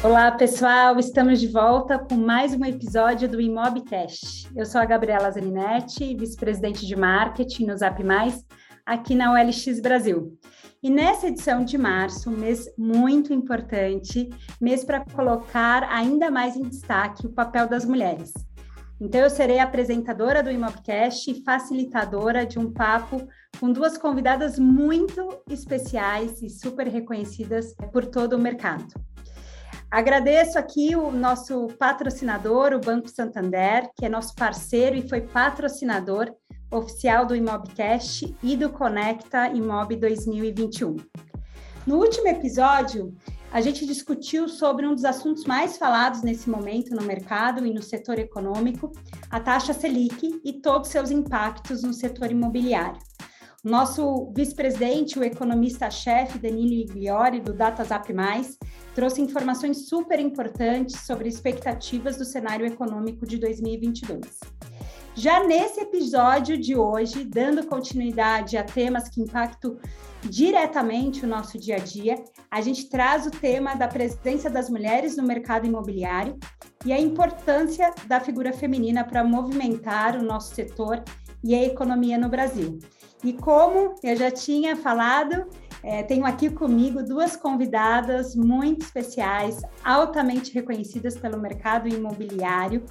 Olá, pessoal! Estamos de volta com mais um episódio do Imobcast. Eu sou a Gabriela Zaninetti, vice-presidente de marketing no Zap Mais, aqui na OLX Brasil. E nessa edição de março, mês muito importante, mês para colocar ainda mais em destaque o papel das mulheres. Então, eu serei apresentadora do Imobcast e facilitadora de um papo com duas convidadas muito especiais e super reconhecidas por todo o mercado. Agradeço aqui o nosso patrocinador, o Banco Santander, que é nosso parceiro e foi patrocinador oficial do Imobcast e do Conecta Imob 2021. No último episódio, a gente discutiu sobre um dos assuntos mais falados nesse momento no mercado e no setor econômico, a taxa Selic e todos seus impactos no setor imobiliário. Nosso vice-presidente, o economista-chefe Danilo Igliori, do DataZap+, trouxe informações super importantes sobre expectativas do cenário econômico de 2022. Já nesse episódio de hoje, dando continuidade a temas que impactam diretamente o nosso dia a dia, a gente traz o tema da presença das mulheres no mercado imobiliário e a importância da figura feminina para movimentar o nosso setor e a economia no Brasil. E como eu já tinha falado, é, tenho aqui comigo duas convidadas muito especiais, altamente reconhecidas pelo mercado imobiliário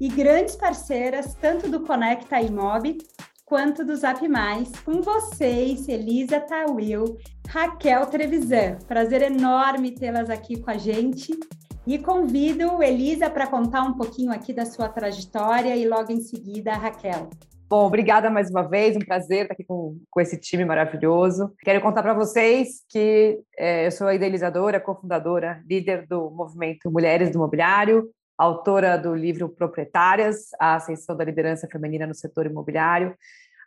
e grandes parceiras, tanto do Conecta Imob quanto do Zap Mais. Com vocês, Elisa Tawil, Raquel Trevisan. Prazer enorme tê-las aqui com a gente. E convido Elisa para contar um pouquinho aqui da sua trajetória e logo em seguida a Raquel. Bom, obrigada mais uma vez, um prazer estar aqui com, com esse time maravilhoso. Quero contar para vocês que é, eu sou a idealizadora, cofundadora, líder do movimento Mulheres do Imobiliário, autora do livro Proprietárias, a ascensão da liderança feminina no setor imobiliário.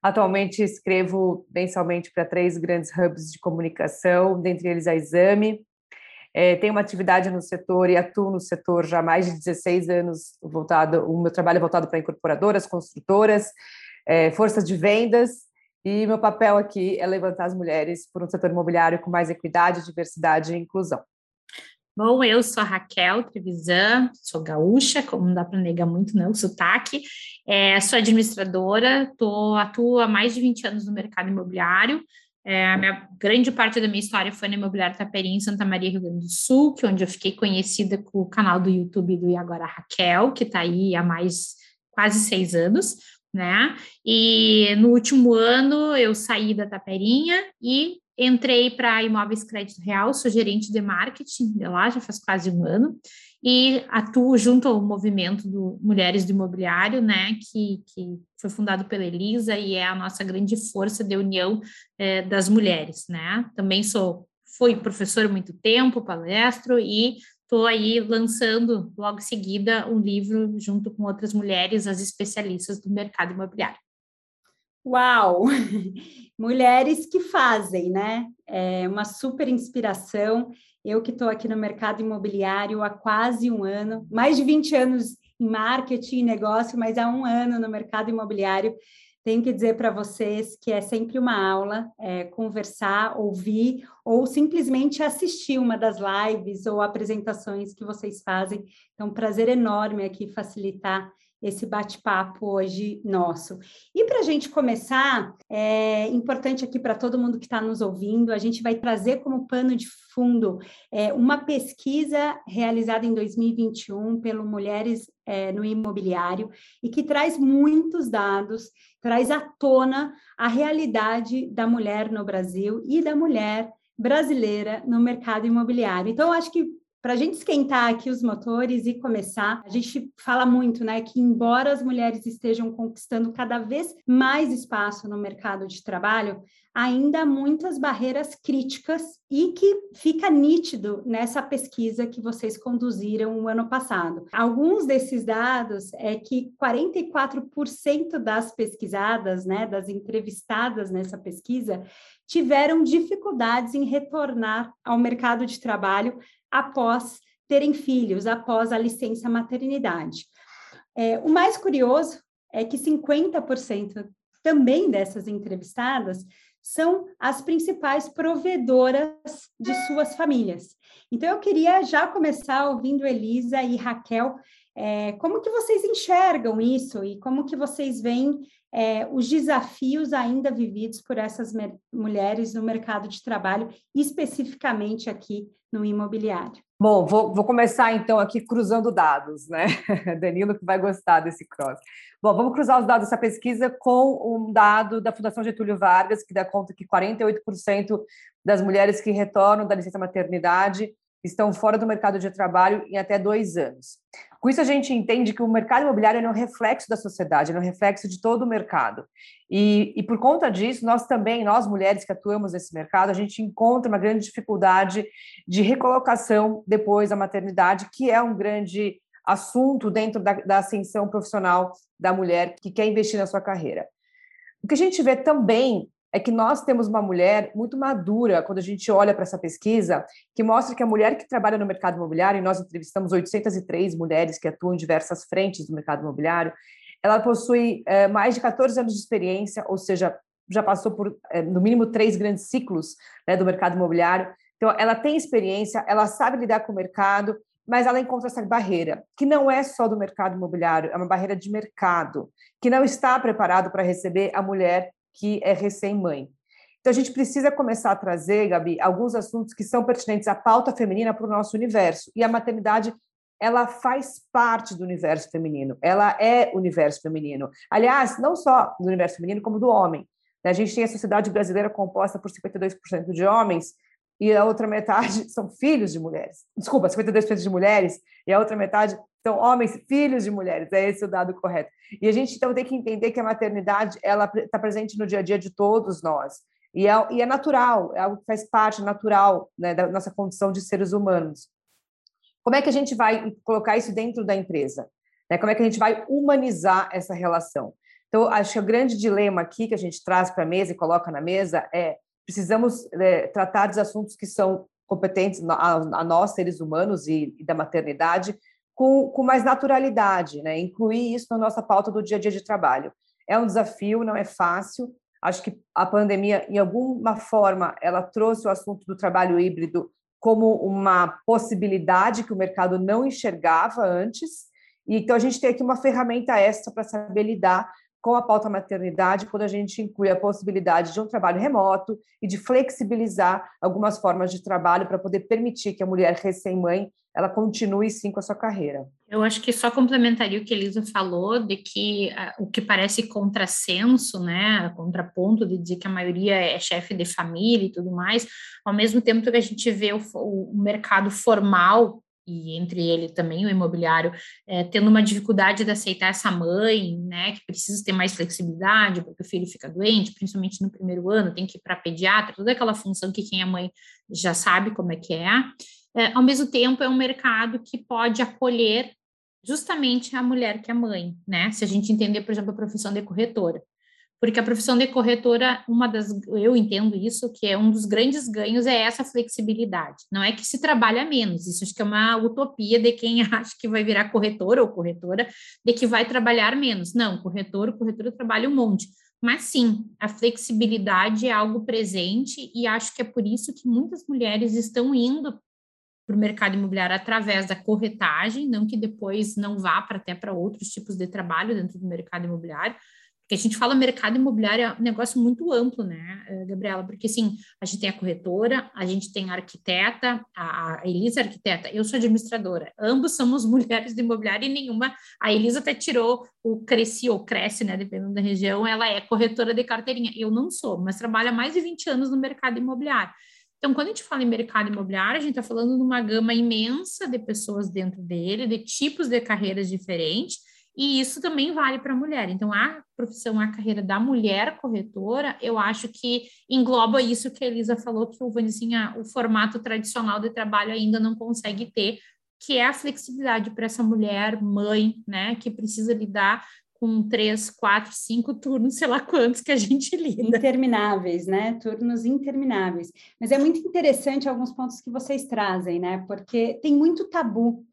Atualmente escrevo mensalmente para três grandes hubs de comunicação, dentre eles a Exame. É, tenho uma atividade no setor e atuo no setor já há mais de 16 anos, voltado, o meu trabalho é voltado para incorporadoras, construtoras, é, forças de vendas, e meu papel aqui é levantar as mulheres por um setor imobiliário com mais equidade, diversidade e inclusão. Bom, eu sou a Raquel Trevisan, sou gaúcha, como não dá para negar muito não, sotaque, é, sou administradora, tô, atuo há mais de 20 anos no mercado imobiliário, é, a minha, grande parte da minha história foi no Imobiliário Taperi, em Santa Maria, Rio Grande do Sul, que é onde eu fiquei conhecida com o canal do YouTube do E Agora Raquel, que está aí há mais quase seis anos né? E no último ano eu saí da Taperinha e entrei para Imóveis Crédito Real, sou gerente de marketing de lá, já faz quase um ano, e atuo junto ao movimento do Mulheres do Imobiliário, né, que, que foi fundado pela Elisa e é a nossa grande força de união é, das mulheres, né? Também sou fui professora há muito tempo, palestro e estou aí lançando logo em seguida um livro junto com outras mulheres, as especialistas do mercado imobiliário. Uau! Mulheres que fazem, né? É uma super inspiração. Eu que estou aqui no mercado imobiliário há quase um ano, mais de 20 anos em marketing e negócio, mas há um ano no mercado imobiliário tenho que dizer para vocês que é sempre uma aula é, conversar, ouvir ou simplesmente assistir uma das lives ou apresentações que vocês fazem. Então, prazer enorme aqui facilitar esse bate-papo hoje nosso. E para a gente começar, é importante aqui para todo mundo que está nos ouvindo, a gente vai trazer como pano de fundo é, uma pesquisa realizada em 2021 pelo Mulheres é, no Imobiliário e que traz muitos dados, traz à tona a realidade da mulher no Brasil e da mulher brasileira no mercado imobiliário. Então, acho que para a gente esquentar aqui os motores e começar, a gente fala muito, né, que embora as mulheres estejam conquistando cada vez mais espaço no mercado de trabalho, ainda há muitas barreiras críticas e que fica nítido nessa pesquisa que vocês conduziram o ano passado. Alguns desses dados é que 44% das pesquisadas, né, das entrevistadas nessa pesquisa, tiveram dificuldades em retornar ao mercado de trabalho após terem filhos, após a licença maternidade. É, o mais curioso é que 50% também dessas entrevistadas são as principais provedoras de suas famílias. Então, eu queria já começar ouvindo Elisa e Raquel, é, como que vocês enxergam isso e como que vocês veem é, os desafios ainda vividos por essas mulheres no mercado de trabalho, especificamente aqui no imobiliário? Bom, vou, vou, começar então aqui cruzando dados, né? Danilo que vai gostar desse cross. Bom, vamos cruzar os dados dessa pesquisa com um dado da Fundação Getúlio Vargas, que dá conta que 48% das mulheres que retornam da licença maternidade estão fora do mercado de trabalho em até dois anos. Com isso, a gente entende que o mercado imobiliário é um reflexo da sociedade, é um reflexo de todo o mercado. E, e, por conta disso, nós também, nós mulheres que atuamos nesse mercado, a gente encontra uma grande dificuldade de recolocação depois da maternidade, que é um grande assunto dentro da, da ascensão profissional da mulher que quer investir na sua carreira. O que a gente vê também é que nós temos uma mulher muito madura quando a gente olha para essa pesquisa, que mostra que a mulher que trabalha no mercado imobiliário, e nós entrevistamos 803 mulheres que atuam em diversas frentes do mercado imobiliário, ela possui é, mais de 14 anos de experiência, ou seja, já passou por, é, no mínimo, três grandes ciclos né, do mercado imobiliário. Então, ela tem experiência, ela sabe lidar com o mercado, mas ela encontra essa barreira, que não é só do mercado imobiliário, é uma barreira de mercado, que não está preparado para receber a mulher que é recém-mãe. Então, a gente precisa começar a trazer, Gabi, alguns assuntos que são pertinentes à pauta feminina para o nosso universo. E a maternidade, ela faz parte do universo feminino, ela é universo feminino. Aliás, não só do universo feminino, como do homem. A gente tem a sociedade brasileira composta por 52% de homens e a outra metade são filhos de mulheres. Desculpa, 52% de mulheres e a outra metade são homens, filhos de mulheres. É esse o dado correto. E a gente então tem que entender que a maternidade ela está presente no dia a dia de todos nós. E é, e é natural, é algo que faz parte natural né, da nossa condição de seres humanos. Como é que a gente vai colocar isso dentro da empresa? Né? Como é que a gente vai humanizar essa relação? Então, acho que o grande dilema aqui que a gente traz para a mesa e coloca na mesa é precisamos é, tratar dos assuntos que são competentes a, a nós, seres humanos, e, e da maternidade, com, com, mais naturalidade, né? incluir isso na nossa pauta do dia a dia de trabalho. É um desafio, não é fácil. Acho que a pandemia, em alguma forma, ela trouxe o assunto do trabalho híbrido como uma possibilidade que o mercado não enxergava antes. E então a gente tem aqui uma ferramenta extra para saber lidar com a pauta maternidade, quando a gente inclui a possibilidade de um trabalho remoto e de flexibilizar algumas formas de trabalho para poder permitir que a mulher recém-mãe ela continue sim com a sua carreira. Eu acho que só complementaria o que Elisa falou, de que uh, o que parece contrassenso, né, contraponto de dizer que a maioria é chefe de família e tudo mais, ao mesmo tempo que a gente vê o, o mercado formal e entre ele também o imobiliário, é, tendo uma dificuldade de aceitar essa mãe, né, que precisa ter mais flexibilidade, porque o filho fica doente, principalmente no primeiro ano, tem que ir para pediatra, toda aquela função que quem é mãe já sabe como é que é. é. Ao mesmo tempo, é um mercado que pode acolher justamente a mulher que é mãe, né? Se a gente entender, por exemplo, a profissão de corretora porque a profissão de corretora, uma das, eu entendo isso, que é um dos grandes ganhos é essa flexibilidade. Não é que se trabalha menos, isso acho que é uma utopia de quem acha que vai virar corretor ou corretora, de que vai trabalhar menos. Não, corretor, corretora trabalha um monte. Mas sim, a flexibilidade é algo presente e acho que é por isso que muitas mulheres estão indo para o mercado imobiliário através da corretagem, não que depois não vá para até para outros tipos de trabalho dentro do mercado imobiliário, porque a gente fala mercado imobiliário é um negócio muito amplo, né, eh, Gabriela? Porque, assim, a gente tem a corretora, a gente tem a arquiteta, a Elisa é arquiteta, eu sou administradora. Ambos somos mulheres do imobiliário e nenhuma... A Elisa até tirou o cresci ou cresce, né, dependendo da região, ela é corretora de carteirinha. Eu não sou, mas trabalho há mais de 20 anos no mercado imobiliário. Então, quando a gente fala em mercado imobiliário, a gente está falando de uma gama imensa de pessoas dentro dele, de tipos de carreiras diferentes, e isso também vale para a mulher. Então, a profissão, a carreira da mulher corretora, eu acho que engloba isso que a Elisa falou, que o, assim, a, o formato tradicional de trabalho ainda não consegue ter, que é a flexibilidade para essa mulher mãe, né, que precisa lidar com três, quatro, cinco turnos, sei lá quantos que a gente lida. Intermináveis, né? Turnos intermináveis. Mas é muito interessante alguns pontos que vocês trazem, né? Porque tem muito tabu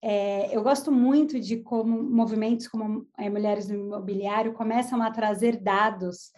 é, eu gosto muito de como movimentos como é, Mulheres no Imobiliário começam a trazer dados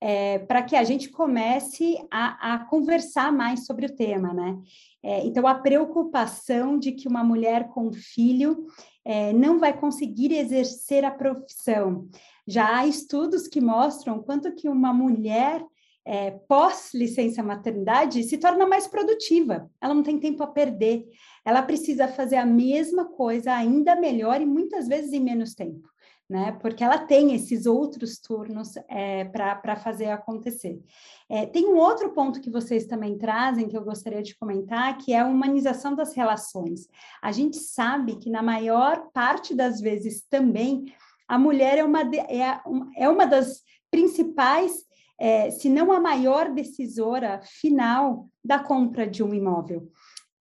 é, para que a gente comece a, a, conversar mais sobre o tema, né? É, então, a preocupação de que uma mulher com filho é, não vai conseguir exercer a profissão. Já há estudos que mostram quanto que uma mulher é, pós-licença maternidade se torna mais produtiva, ela não tem tempo a perder, ela precisa fazer a mesma coisa ainda melhor e muitas vezes em menos tempo. Né? Porque ela tem esses outros turnos é, para fazer acontecer. É, tem um outro ponto que vocês também trazem que eu gostaria de comentar, que é a humanização das relações. A gente sabe que na maior parte das vezes também a mulher é uma, de, é, é uma das principais é, se não a maior decisora final da compra de um imóvel.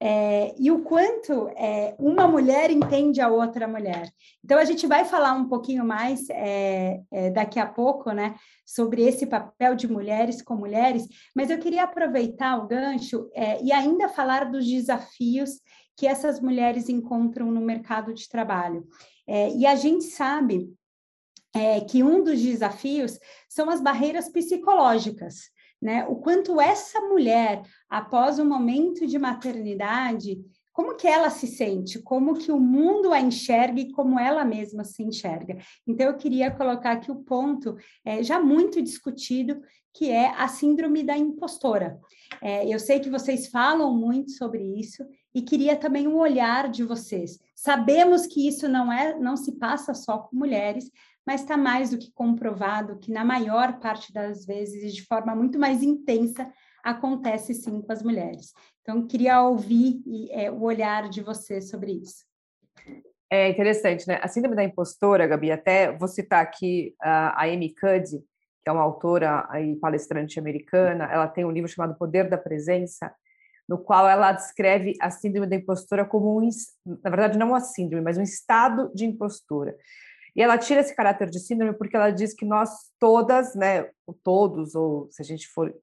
É, e o quanto é, uma mulher entende a outra mulher. Então, a gente vai falar um pouquinho mais é, é, daqui a pouco, né, sobre esse papel de mulheres com mulheres, mas eu queria aproveitar o gancho é, e ainda falar dos desafios que essas mulheres encontram no mercado de trabalho. É, e a gente sabe que um dos desafios são as barreiras psicológicas, né? O quanto essa mulher, após o momento de maternidade, como que ela se sente, como que o mundo a enxerga e como ela mesma se enxerga. Então, eu queria colocar aqui o ponto é, já muito discutido, que é a síndrome da impostora. É, eu sei que vocês falam muito sobre isso e queria também um olhar de vocês. Sabemos que isso não é, não se passa só com mulheres, mas está mais do que comprovado que, na maior parte das vezes, e de forma muito mais intensa, acontece sim com as mulheres. Então, queria ouvir é, o olhar de você sobre isso. É interessante, né? A síndrome da impostora, Gabi, até vou citar aqui a Amy Cuddy, que é uma autora e palestrante americana, ela tem um livro chamado Poder da Presença, no qual ela descreve a síndrome da impostora como um, na verdade, não uma síndrome, mas um estado de impostura. E ela tira esse caráter de síndrome porque ela diz que nós todas, né, todos, ou se a gente for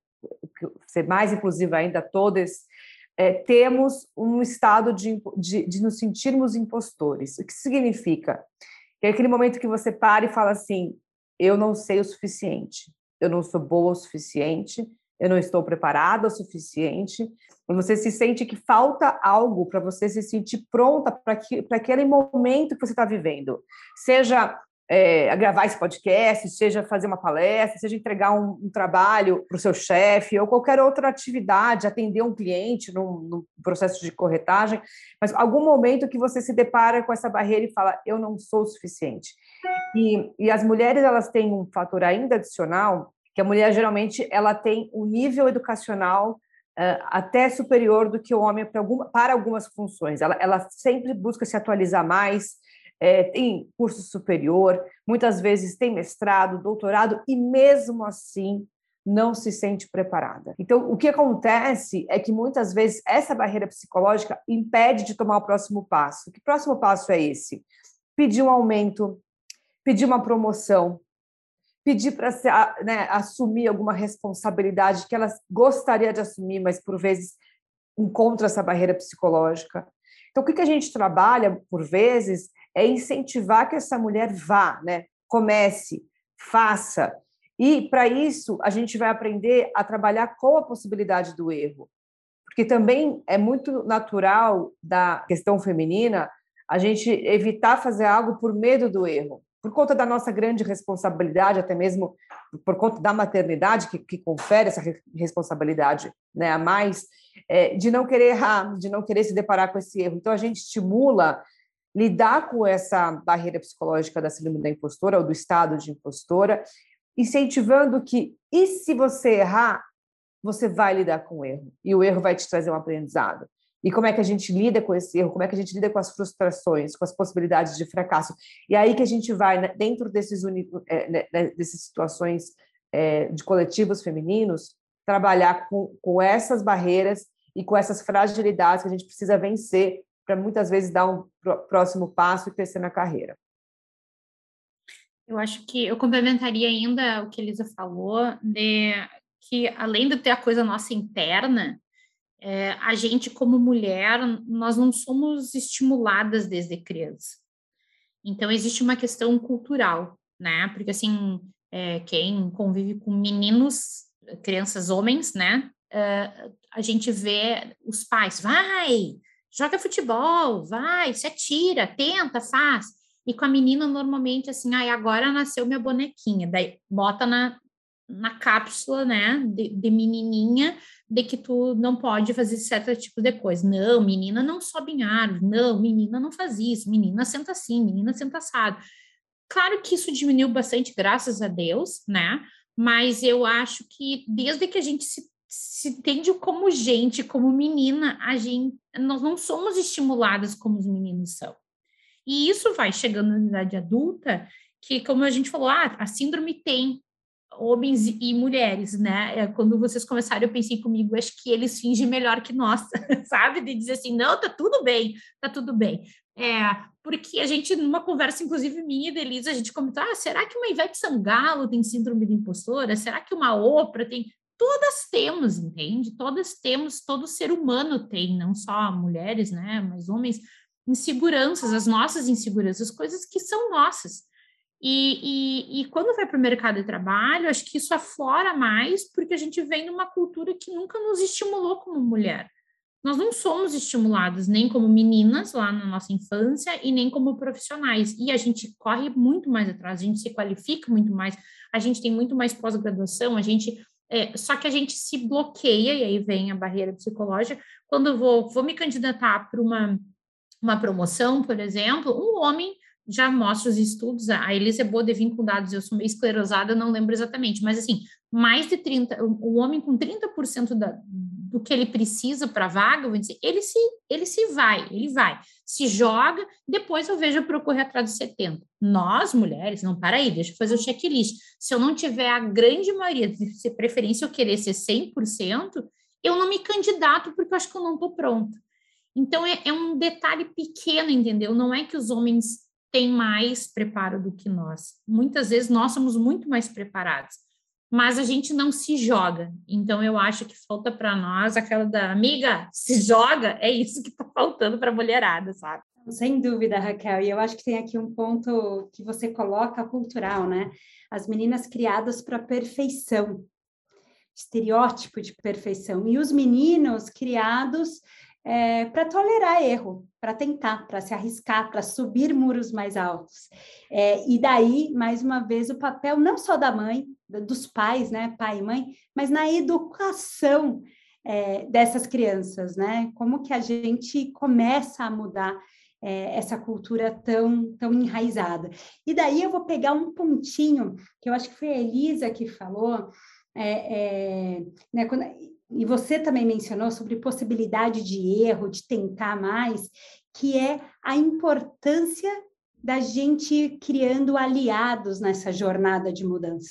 ser mais inclusiva ainda, todas, é, temos um estado de, de, de nos sentirmos impostores. O que significa? Que é aquele momento que você para e fala assim: eu não sei o suficiente, eu não sou boa o suficiente, eu não estou preparada o suficiente. Você se sente que falta algo para você se sentir pronta para aquele momento que você está vivendo. Seja é, gravar esse podcast, seja fazer uma palestra, seja entregar um, um trabalho para o seu chefe ou qualquer outra atividade, atender um cliente num, num, processo de corretagem, mas algum momento que você se depara com essa barreira e fala, eu não sou o suficiente. E, e as mulheres elas têm um fator ainda adicional que a mulher geralmente ela tem um nível educacional uh, até superior do que o homem para, alguma, para algumas funções. Ela, ela sempre busca se atualizar mais, é, tem curso superior, muitas vezes tem mestrado, doutorado, e mesmo assim não se sente preparada. Então, o que acontece é que muitas vezes essa barreira psicológica impede de tomar o próximo passo. Que próximo passo é esse? Pedir um aumento, pedir uma promoção, pedir para né, assumir alguma responsabilidade que ela gostaria de assumir, mas por vezes encontra essa barreira psicológica. Então, o que a gente trabalha, por vezes, é incentivar que essa mulher vá, né? comece, faça. E, para isso, a gente vai aprender a trabalhar com a possibilidade do erro. Porque também é muito natural da questão feminina a gente evitar fazer algo por medo do erro por conta da nossa grande responsabilidade, até mesmo por conta da maternidade, que, que confere essa responsabilidade né, a mais, é, de não querer errar, de não querer se deparar com esse erro. Então, a gente estimula lidar com essa barreira psicológica da síndrome da impostora ou do estado de impostora, incentivando que, e se você errar, você vai lidar com o erro, e o erro vai te trazer um aprendizado. E como é que a gente lida com esse erro? Como é que a gente lida com as frustrações, com as possibilidades de fracasso? E aí que a gente vai, né, dentro desses, é, né, né, dessas situações é, de coletivos femininos, trabalhar com, com essas barreiras e com essas fragilidades que a gente precisa vencer para muitas vezes dar um próximo passo e crescer na carreira. Eu acho que eu complementaria ainda o que a Elisa falou, de que além de ter a coisa nossa interna, é, a gente, como mulher, nós não somos estimuladas desde criança. Então, existe uma questão cultural, né? Porque, assim, é, quem convive com meninos, crianças homens, né? Uh, a gente vê os pais, vai, joga futebol, vai, se atira, tenta, faz. E com a menina, normalmente, assim, ai, agora nasceu minha bonequinha. Daí bota na, na cápsula, né, de, de, menininha, de que tu não pode fazer certo tipo de coisa. Não, menina não sobe em árvore. Não, menina não faz isso. Menina senta assim, menina senta assado. Claro que isso diminuiu bastante, graças a Deus, né? Mas eu acho que desde que a gente se, se entende como gente, como menina, a gente, nós não somos estimuladas como os meninos são. E isso vai chegando na idade adulta, que, como a gente falou, ah, a síndrome tem homens e mulheres, né? É, quando vocês começaram, eu pensei comigo, acho que eles fingem melhor que nós, sabe? De dizer assim, não, tá tudo bem, tá tudo bem. É, porque a gente, numa conversa, inclusive minha e da Elisa, a gente comentou, ah, será que uma Ivete Sangalo tem síndrome de impostora? Será que uma Oprah tem? Todas temos, entende? Todas temos, todo ser humano tem, não só mulheres, né? Mas homens, inseguranças, as nossas inseguranças, coisas que são nossas. E, e, e quando vai para o mercado de trabalho, acho que isso aflora mais, porque a gente vem numa cultura que nunca nos estimulou como mulher. Nós não somos estimuladas nem como meninas lá na nossa infância e nem como profissionais. E a gente corre muito mais atrás, a gente se qualifica muito mais, a gente tem muito mais pós-graduação, a gente. É, só que a gente se bloqueia, e aí vem a barreira psicológica. Quando eu vou, vou me candidatar para uma uma promoção, por exemplo, um homem já mostra os estudos, a Elisa é boa de vir com dados, eu sou meio esclerosada, não lembro exatamente, mas assim, mais de 30, o homem com 30% da, do que ele precisa para a vaga, dizer, ele se, ele se vai, ele vai, se joga, depois eu vejo para correr atrás dos 70. Nós, mulheres, não, para aí, deixa eu fazer o checklist. Se eu não tiver a grande maioria, se preferência eu querer ser 100%, eu não me candidato porque eu acho que eu não estou pronta. Então, é, é um detalhe pequeno, entendeu? Não é que os homens têm mais preparo do que nós. Muitas vezes nós somos muito mais preparados, mas a gente não se joga. Então, eu acho que falta para nós aquela da amiga, se joga, é isso que está faltando para a mulherada, sabe? Sem dúvida, Raquel. E eu acho que tem aqui um ponto que você coloca cultural, né? As meninas criadas para perfeição, estereótipo de perfeição, e os meninos criados é, para tolerar erro, para tentar, para se arriscar, para subir muros mais altos. É, e daí, mais uma vez, o papel não só da mãe, dos pais, né, pai e mãe, mas na educação é, dessas crianças, né? Como que a gente começa a mudar é, essa cultura tão, tão enraizada. E daí eu vou pegar um pontinho que eu acho que foi a Elisa que falou, é, é, né, quando, e você também mencionou sobre possibilidade de erro, de tentar mais, que é a importância da gente criando aliados nessa jornada de mudança.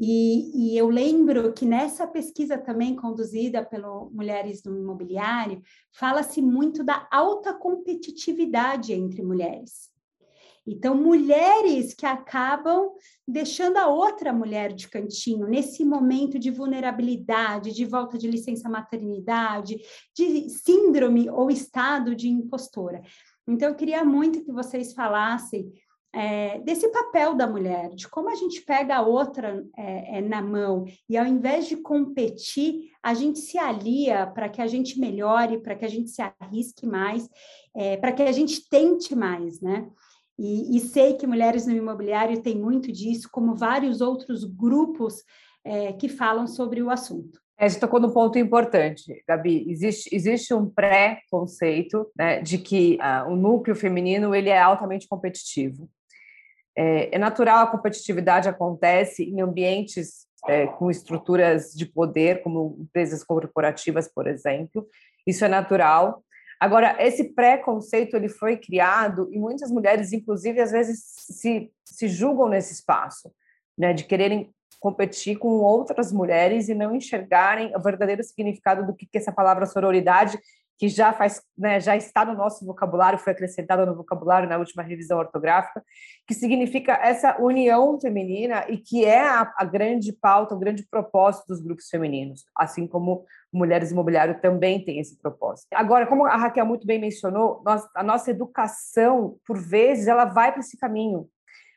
E, e, eu lembro que nessa pesquisa também conduzida pelo Mulheres no Imobiliário, fala-se muito da alta competitividade entre mulheres. Então, mulheres que acabam deixando a outra mulher de cantinho nesse momento de vulnerabilidade, de volta de licença maternidade, de síndrome ou estado de impostora. Então, eu queria muito que vocês falassem é, desse papel da mulher, de como a gente pega a outra é, é, na mão e ao invés de competir, a gente se alia para que a gente melhore, para que a gente se arrisque mais, é, para que a gente tente mais, né? E, e, sei que Mulheres no Imobiliário tem muito disso, como vários outros grupos é, que falam sobre o assunto. É, você tocou no ponto importante, Gabi. Existe, existe um pré-conceito né, de que uh, o núcleo feminino ele é altamente competitivo. É, é natural a competitividade acontece em ambientes é, com estruturas de poder, como empresas corporativas, por exemplo. Isso é natural. Agora, esse preconceito ele foi criado e muitas mulheres, inclusive, às vezes se, se julgam nesse espaço, né, de quererem competir com outras mulheres e não enxergarem o verdadeiro significado do que, que essa palavra sororidade que já faz, né, já está no nosso vocabulário, foi acrescentada no vocabulário na última revisão ortográfica, que significa essa união feminina e que é a, a grande pauta, o grande propósito dos grupos femininos, assim como Mulheres Imobiliário também tem esse propósito. Agora, como a Raquel muito bem mencionou, nós, a nossa educação, por vezes, ela vai para esse caminho.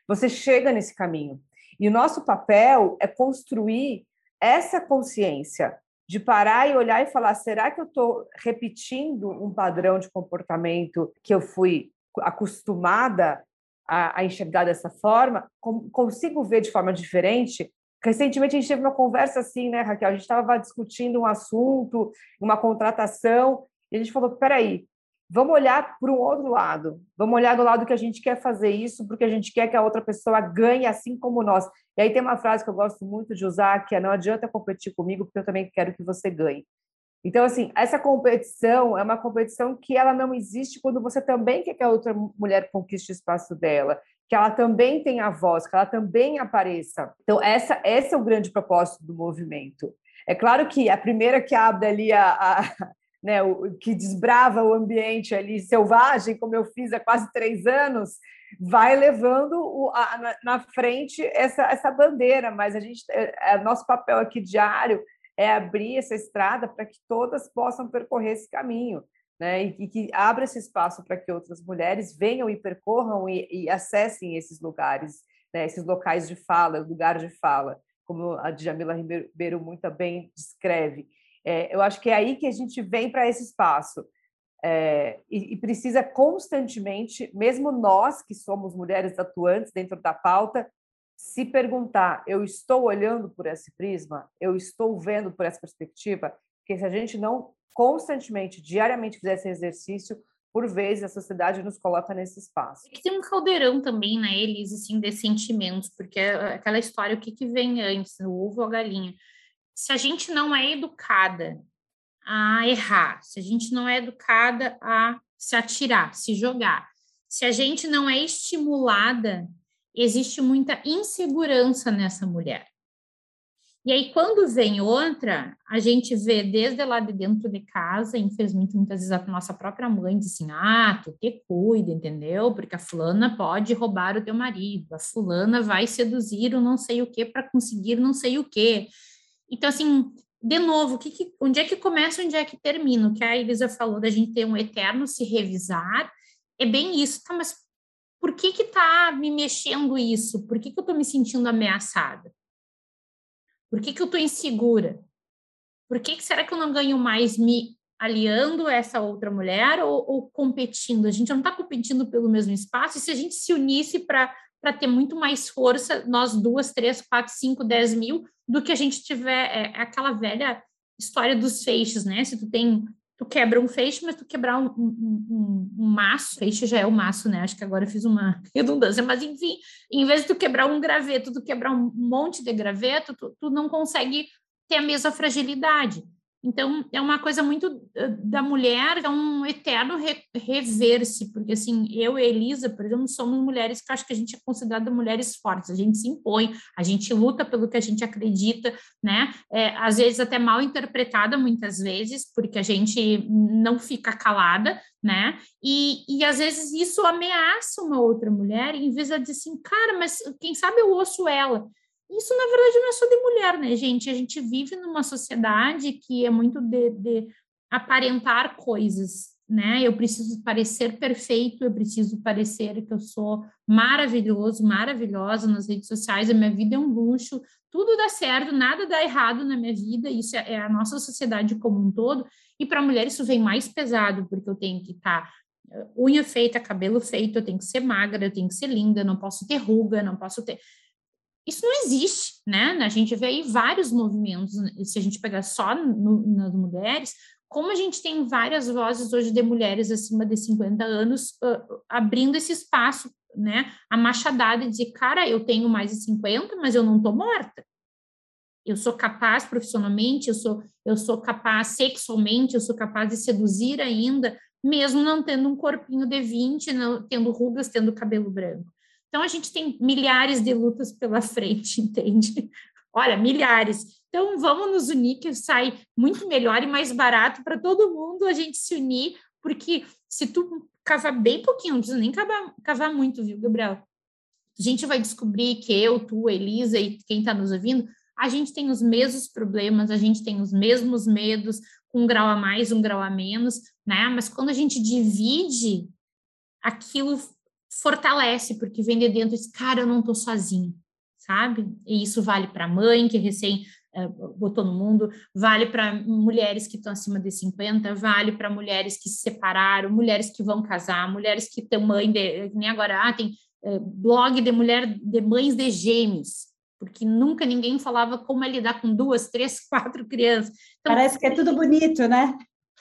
Você chega nesse caminho. E o nosso papel é construir essa consciência de parar e olhar e falar: será que eu estou repetindo um padrão de comportamento que eu fui acostumada a, a enxergar dessa forma? Com, consigo ver de forma diferente? Recentemente a gente teve uma conversa assim, né, Raquel? A gente estava discutindo um assunto, uma contratação, e a gente falou: peraí, vamos olhar para um outro lado, vamos olhar do lado que a gente quer fazer isso, porque a gente quer que a outra pessoa ganhe assim como nós. E aí tem uma frase que eu gosto muito de usar, que é não adianta competir comigo, porque eu também quero que você ganhe. Então, assim, essa competição é uma competição que ela não existe quando você também quer que a outra mulher conquiste o espaço dela, que ela também tenha voz, que ela também apareça. Então, essa, esse é o grande propósito do movimento. É claro que a primeira que abre ali a, a né, o, que desbrava o ambiente ali selvagem, como eu fiz há quase três anos, vai levando o, a, na, na, frente essa, essa bandeira, mas a gente, é, é, nosso papel aqui diário é abrir essa estrada para que todas possam percorrer esse caminho, né? E, e que abra esse espaço para que outras mulheres venham e percorram e, e acessem esses lugares, né? esses locais de fala, lugar de fala, como a Djamila Ribeiro muito bem descreve. É, eu acho que é aí que a gente vem para esse espaço. É, e, e, precisa constantemente, mesmo nós que somos mulheres atuantes dentro da pauta, se perguntar: eu estou olhando por esse prisma? Eu estou vendo por essa perspectiva? Porque se a gente não constantemente, diariamente fizer esse exercício, por vezes a sociedade nos coloca nesse espaço. É tem um caldeirão também, né, Elis, assim, de sentimentos, porque é aquela história, o que, que vem antes, o ovo ou a galinha? Se a gente não é educada a errar, se a gente não é educada a se atirar, se jogar, se a gente não é estimulada existe muita insegurança nessa mulher. E aí, quando vem outra, a gente vê desde lá de dentro de casa, infelizmente, muitas vezes a nossa própria mãe diz assim: ah, tu te cuida, entendeu? Porque a fulana pode roubar o teu marido, a fulana vai seduzir o não sei o que para conseguir não sei o que. Então, assim, de novo, que que, onde é que começa, onde é que termina? O que a Elisa falou da gente ter um eterno se revisar, é bem isso, tá? Mas por que que tá me mexendo isso? Por que que eu tô me sentindo ameaçada? Por que que eu tô insegura? Por que que será que eu não ganho mais me aliando a essa outra mulher ou, ou competindo? A gente não está competindo pelo mesmo espaço, e se a gente se unisse para para ter muito mais força, nós duas, três, quatro, cinco, dez mil, do que a gente tiver é, é aquela velha história dos feixes, né? Se tu tem tu quebra um feixe, mas tu quebrar um, um, um, um, maço, feixe já é o maço, né? Acho que agora eu fiz uma redundância, mas enfim, em vez de tu quebrar um graveto, tu quebrar um monte de graveto, tu, tu não consegue ter a mesma fragilidade. Então, é uma coisa muito da mulher, é um eterno re, rever-se, porque assim, eu e Elisa, por exemplo, somos mulheres que acho que a gente é considerada mulheres fortes, a gente se impõe, a gente luta pelo que a gente acredita, né? É, às vezes até mal interpretada, muitas vezes, porque a gente não fica calada, né? E, e às vezes isso ameaça uma outra mulher, em vez de assim, cara, mas quem sabe eu ouço ela. Isso, na verdade, não é só de mulher, né, gente? A gente vive numa sociedade que é muito de, de aparentar coisas, né? Eu preciso parecer perfeito, eu preciso parecer que eu sou maravilhoso, maravilhosa nas redes sociais, a minha vida é um luxo, tudo dá certo, nada dá errado na minha vida, isso é, é a nossa sociedade como um todo, e para mulher isso vem mais pesado, porque eu tenho que estar tá eh, unha feita, cabelo feito, eu tenho que ser magra, eu tenho que ser linda, não posso ter ruga, não posso ter. Isso não existe, né? A gente vê aí vários movimentos, se a gente pegar só no, nas mulheres, como a gente tem várias vozes hoje de mulheres acima de 50 anos uh, abrindo esse espaço, né? A machadada de dizer, cara, eu tenho mais de 50, mas eu não tô morta. Eu sou capaz profissionalmente, eu sou, eu sou capaz sexualmente, eu sou capaz de seduzir ainda, mesmo não tendo um corpinho de 20, não, tendo rugas, tendo cabelo branco. Então, a gente tem milhares de lutas pela frente, entende? Olha, milhares. Então, vamos nos unir, que sai muito melhor e mais barato para todo mundo a gente se unir, porque se tu cavar bem pouquinho, não precisa nem cavar, cavar muito, viu, Gabriel? A gente vai descobrir que eu, tu, Elisa e quem está nos ouvindo, a gente tem os mesmos problemas, a gente tem os mesmos medos, um grau a mais, um grau a menos, né? Mas quando a gente divide, aquilo fortalece, porque vem de dentro e diz, cara, eu não estou sozinho, sabe? E isso vale para mãe que recém uh, botou no mundo, vale para mulheres que estão acima de 50, vale para mulheres que se separaram, mulheres que vão casar, mulheres que estão mãe de, nem agora, ah, tem uh, blog de mulher de mães de gêmeos, porque nunca ninguém falava como é lidar com duas, três, quatro crianças. Então, Parece que é tudo bonito, né?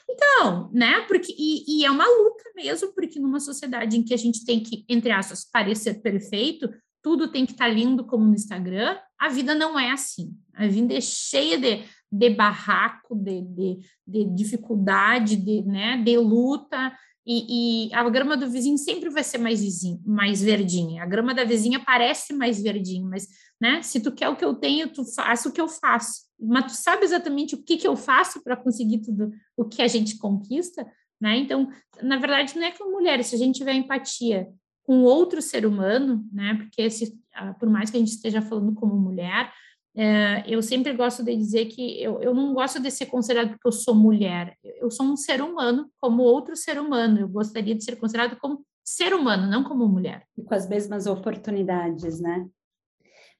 Então, né? Porque e, e, é uma luta mesmo, porque numa sociedade em que a gente tem que, entre aspas, parecer perfeito, tudo tem que estar tá lindo como no Instagram, a vida não é assim. A vida é cheia de, de barraco, de, de, de dificuldade, de, né, de luta, e, e, a grama do vizinho sempre vai ser mais vizinho, mais verdinha. A grama da vizinha parece mais verdinha, mas, né, se tu quer o que eu tenho, tu faz o que eu faço. Mas tu sabe exatamente o que, que eu faço para conseguir tudo o que a gente conquista, né? Então, na verdade, não é com mulheres, se a gente tiver empatia com outro ser humano, né? Porque esse, ah, por mais que a gente esteja falando como mulher, é, eu sempre gosto de dizer que eu, eu não gosto de ser considerado porque eu sou mulher. Eu sou um ser humano como outro ser humano. Eu gostaria de ser considerado como ser humano, não como mulher. E com as mesmas oportunidades, né?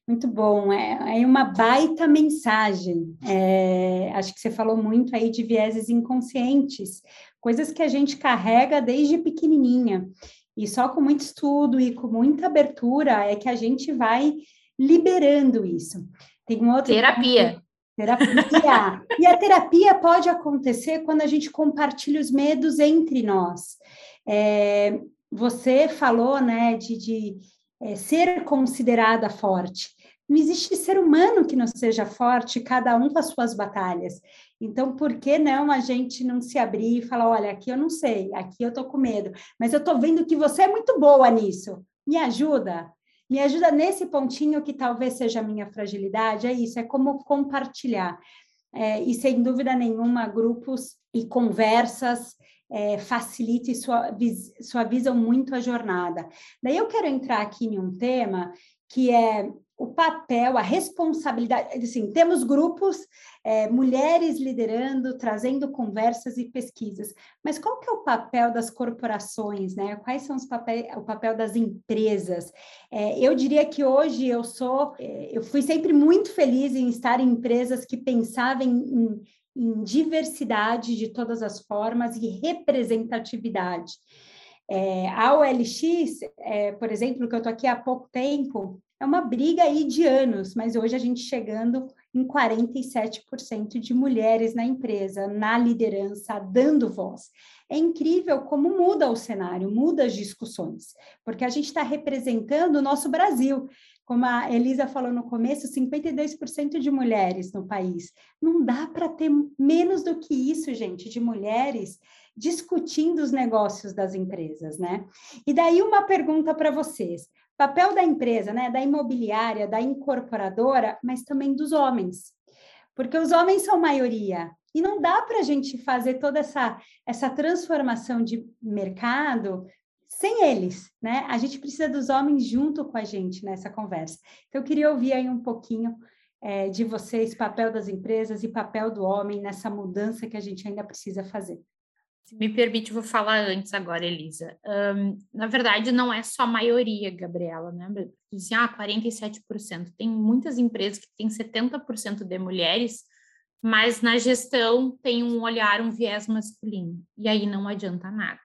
Muito bom, é, é uma baita mensagem. É, acho que você falou muito aí de vieses inconscientes, coisas que a gente carrega desde pequenininha. E só com muito estudo e com muita abertura é que a gente vai liberando isso. Tem um outro terapia. Terapia. e a terapia pode acontecer quando a gente compartilha os medos entre nós. É, você falou, né, de, de é, ser considerada forte. Não existe ser humano que não seja forte, cada um com as suas batalhas. Então, por que não a gente não se abrir e falar, olha, aqui eu não sei, aqui eu tô com medo, mas eu tô vendo que você é muito boa nisso. Me ajuda, me ajuda nesse pontinho que talvez seja a minha fragilidade. É isso, é como compartilhar. É, e sem dúvida nenhuma, grupos e conversas é, facilitam e suavizam muito a jornada. Daí eu quero entrar aqui em um tema que é o papel, a responsabilidade, assim, temos grupos, é, mulheres liderando, trazendo conversas e pesquisas, mas qual que é o papel das corporações, né? Quais são os papéis, o papel das empresas? É, eu diria que hoje eu sou, é, eu fui sempre muito feliz em estar em empresas que pensavam em, em, em diversidade de todas as formas e representatividade. É, a OLX, é, por exemplo, que eu estou aqui há pouco tempo, é uma briga aí de anos, mas hoje a gente chegando em 47% de mulheres na empresa, na liderança, dando voz. É incrível como muda o cenário, muda as discussões, porque a gente está representando o nosso Brasil. Como a Elisa falou no começo, 52% de mulheres no país. Não dá para ter menos do que isso, gente, de mulheres discutindo os negócios das empresas, né? E daí uma pergunta para vocês papel da empresa, né, da imobiliária, da incorporadora, mas também dos homens, porque os homens são maioria e não dá para a gente fazer toda essa essa transformação de mercado sem eles, né? A gente precisa dos homens junto com a gente nessa conversa. Então, eu queria ouvir aí um pouquinho é, de vocês, papel das empresas e papel do homem nessa mudança que a gente ainda precisa fazer. Se me permite, vou falar antes agora, Elisa. Um, na verdade, não é só a maioria, Gabriela, né? Dizem, ah, 47%. Tem muitas empresas que têm 70% de mulheres, mas na gestão tem um olhar, um viés masculino. E aí não adianta nada.